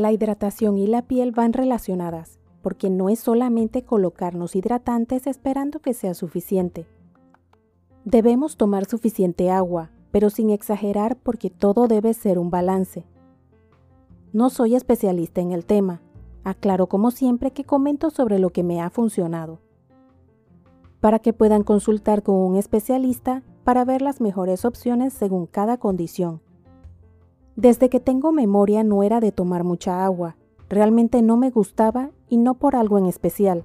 La hidratación y la piel van relacionadas, porque no es solamente colocarnos hidratantes esperando que sea suficiente. Debemos tomar suficiente agua, pero sin exagerar porque todo debe ser un balance. No soy especialista en el tema, aclaro como siempre que comento sobre lo que me ha funcionado. Para que puedan consultar con un especialista para ver las mejores opciones según cada condición desde que tengo memoria no era de tomar mucha agua, realmente no me gustaba y no por algo en especial.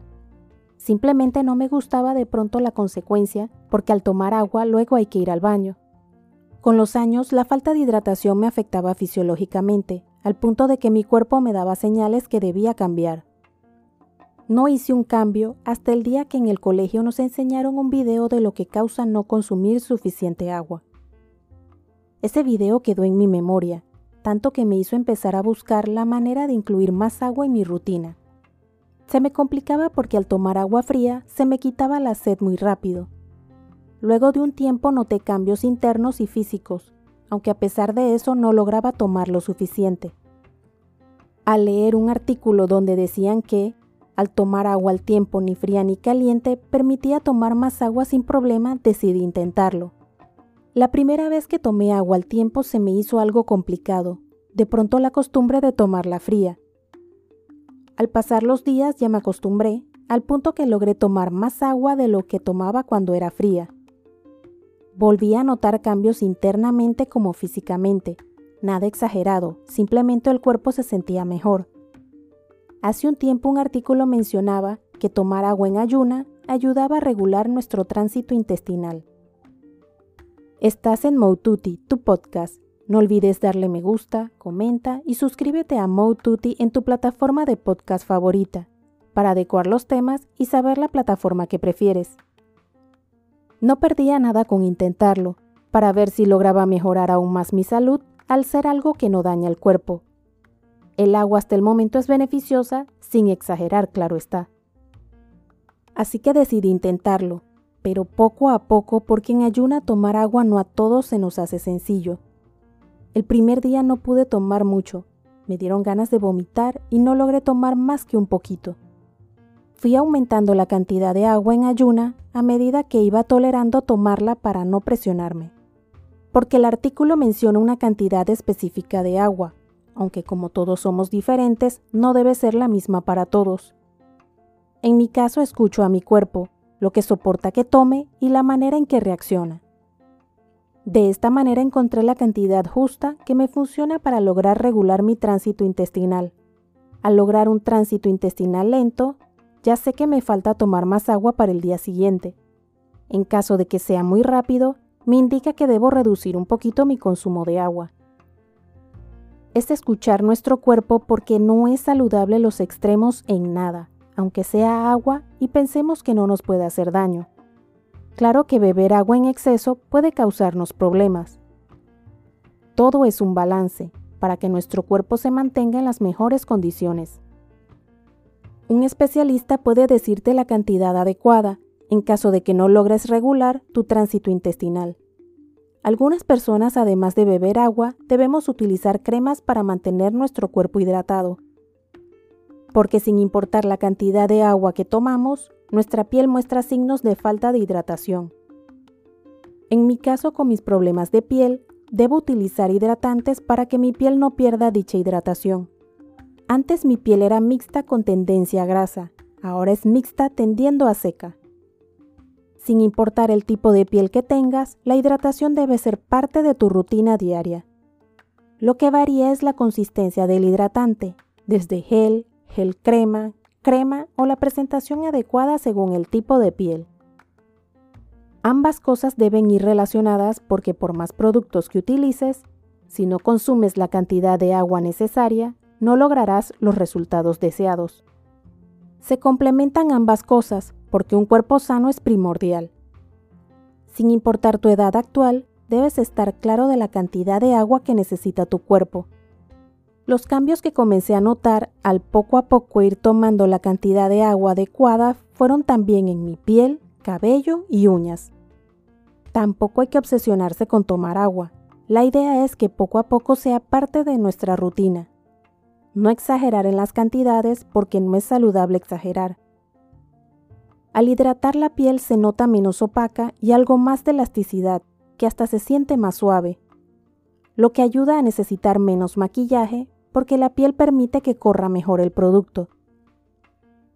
Simplemente no me gustaba de pronto la consecuencia porque al tomar agua luego hay que ir al baño. Con los años la falta de hidratación me afectaba fisiológicamente, al punto de que mi cuerpo me daba señales que debía cambiar. No hice un cambio hasta el día que en el colegio nos enseñaron un video de lo que causa no consumir suficiente agua. Ese video quedó en mi memoria, tanto que me hizo empezar a buscar la manera de incluir más agua en mi rutina. Se me complicaba porque al tomar agua fría se me quitaba la sed muy rápido. Luego de un tiempo noté cambios internos y físicos, aunque a pesar de eso no lograba tomar lo suficiente. Al leer un artículo donde decían que, al tomar agua al tiempo ni fría ni caliente, permitía tomar más agua sin problema, decidí intentarlo. La primera vez que tomé agua al tiempo se me hizo algo complicado, de pronto la costumbre de tomarla fría. Al pasar los días ya me acostumbré, al punto que logré tomar más agua de lo que tomaba cuando era fría. Volví a notar cambios internamente como físicamente, nada exagerado, simplemente el cuerpo se sentía mejor. Hace un tiempo un artículo mencionaba que tomar agua en ayuna ayudaba a regular nuestro tránsito intestinal. Estás en Moututi, tu podcast. No olvides darle me gusta, comenta y suscríbete a Moututi en tu plataforma de podcast favorita para adecuar los temas y saber la plataforma que prefieres. No perdía nada con intentarlo, para ver si lograba mejorar aún más mi salud al ser algo que no daña el cuerpo. El agua hasta el momento es beneficiosa, sin exagerar, claro está. Así que decidí intentarlo, pero poco a poco porque en ayuna tomar agua no a todos se nos hace sencillo. El primer día no pude tomar mucho, me dieron ganas de vomitar y no logré tomar más que un poquito. Fui aumentando la cantidad de agua en ayuna a medida que iba tolerando tomarla para no presionarme. Porque el artículo menciona una cantidad específica de agua, aunque como todos somos diferentes, no debe ser la misma para todos. En mi caso escucho a mi cuerpo lo que soporta que tome y la manera en que reacciona. De esta manera encontré la cantidad justa que me funciona para lograr regular mi tránsito intestinal. Al lograr un tránsito intestinal lento, ya sé que me falta tomar más agua para el día siguiente. En caso de que sea muy rápido, me indica que debo reducir un poquito mi consumo de agua. Es escuchar nuestro cuerpo porque no es saludable los extremos en nada aunque sea agua, y pensemos que no nos puede hacer daño. Claro que beber agua en exceso puede causarnos problemas. Todo es un balance para que nuestro cuerpo se mantenga en las mejores condiciones. Un especialista puede decirte la cantidad adecuada en caso de que no logres regular tu tránsito intestinal. Algunas personas, además de beber agua, debemos utilizar cremas para mantener nuestro cuerpo hidratado porque sin importar la cantidad de agua que tomamos, nuestra piel muestra signos de falta de hidratación. En mi caso con mis problemas de piel, debo utilizar hidratantes para que mi piel no pierda dicha hidratación. Antes mi piel era mixta con tendencia a grasa, ahora es mixta tendiendo a seca. Sin importar el tipo de piel que tengas, la hidratación debe ser parte de tu rutina diaria. Lo que varía es la consistencia del hidratante, desde gel, gel crema, crema o la presentación adecuada según el tipo de piel. Ambas cosas deben ir relacionadas porque por más productos que utilices, si no consumes la cantidad de agua necesaria, no lograrás los resultados deseados. Se complementan ambas cosas porque un cuerpo sano es primordial. Sin importar tu edad actual, debes estar claro de la cantidad de agua que necesita tu cuerpo los cambios que comencé a notar al poco a poco ir tomando la cantidad de agua adecuada fueron también en mi piel, cabello y uñas. Tampoco hay que obsesionarse con tomar agua. La idea es que poco a poco sea parte de nuestra rutina. no exagerar en las cantidades porque no es saludable exagerar. Al hidratar la piel se nota menos opaca y algo más de elasticidad, que hasta se siente más suave, lo que ayuda a necesitar menos maquillaje porque la piel permite que corra mejor el producto.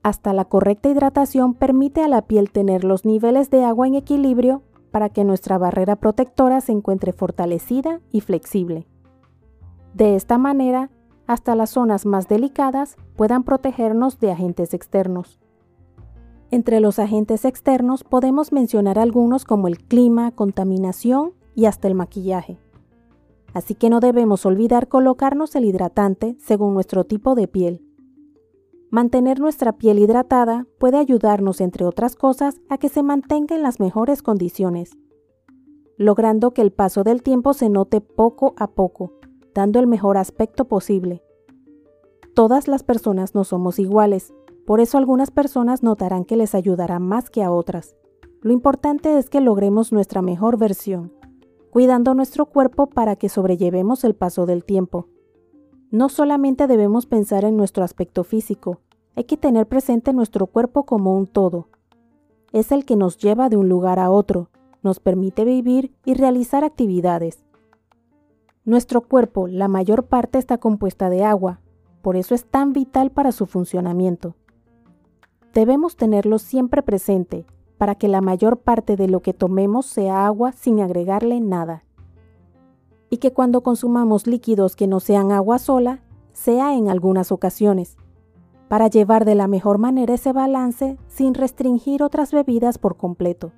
Hasta la correcta hidratación permite a la piel tener los niveles de agua en equilibrio para que nuestra barrera protectora se encuentre fortalecida y flexible. De esta manera, hasta las zonas más delicadas puedan protegernos de agentes externos. Entre los agentes externos podemos mencionar algunos como el clima, contaminación y hasta el maquillaje. Así que no debemos olvidar colocarnos el hidratante según nuestro tipo de piel. Mantener nuestra piel hidratada puede ayudarnos, entre otras cosas, a que se mantenga en las mejores condiciones, logrando que el paso del tiempo se note poco a poco, dando el mejor aspecto posible. Todas las personas no somos iguales, por eso algunas personas notarán que les ayudará más que a otras. Lo importante es que logremos nuestra mejor versión, cuidando nuestro cuerpo para que sobrellevemos el paso del tiempo. No solamente debemos pensar en nuestro aspecto físico, hay que tener presente nuestro cuerpo como un todo. Es el que nos lleva de un lugar a otro, nos permite vivir y realizar actividades. Nuestro cuerpo, la mayor parte está compuesta de agua, por eso es tan vital para su funcionamiento. Debemos tenerlo siempre presente para que la mayor parte de lo que tomemos sea agua sin agregarle nada y que cuando consumamos líquidos que no sean agua sola, sea en algunas ocasiones, para llevar de la mejor manera ese balance sin restringir otras bebidas por completo.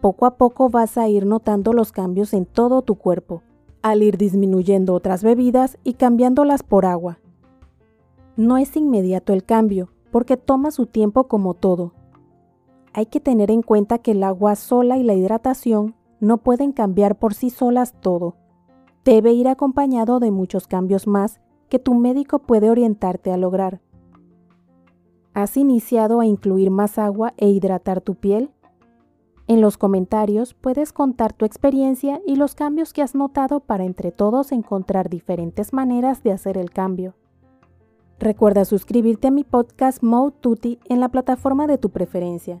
Poco a poco vas a ir notando los cambios en todo tu cuerpo, al ir disminuyendo otras bebidas y cambiándolas por agua. No es inmediato el cambio, porque toma su tiempo como todo. Hay que tener en cuenta que el agua sola y la hidratación no pueden cambiar por sí solas todo. Debe ir acompañado de muchos cambios más que tu médico puede orientarte a lograr. ¿Has iniciado a incluir más agua e hidratar tu piel? En los comentarios puedes contar tu experiencia y los cambios que has notado para entre todos encontrar diferentes maneras de hacer el cambio. Recuerda suscribirte a mi podcast Mode Tutti en la plataforma de tu preferencia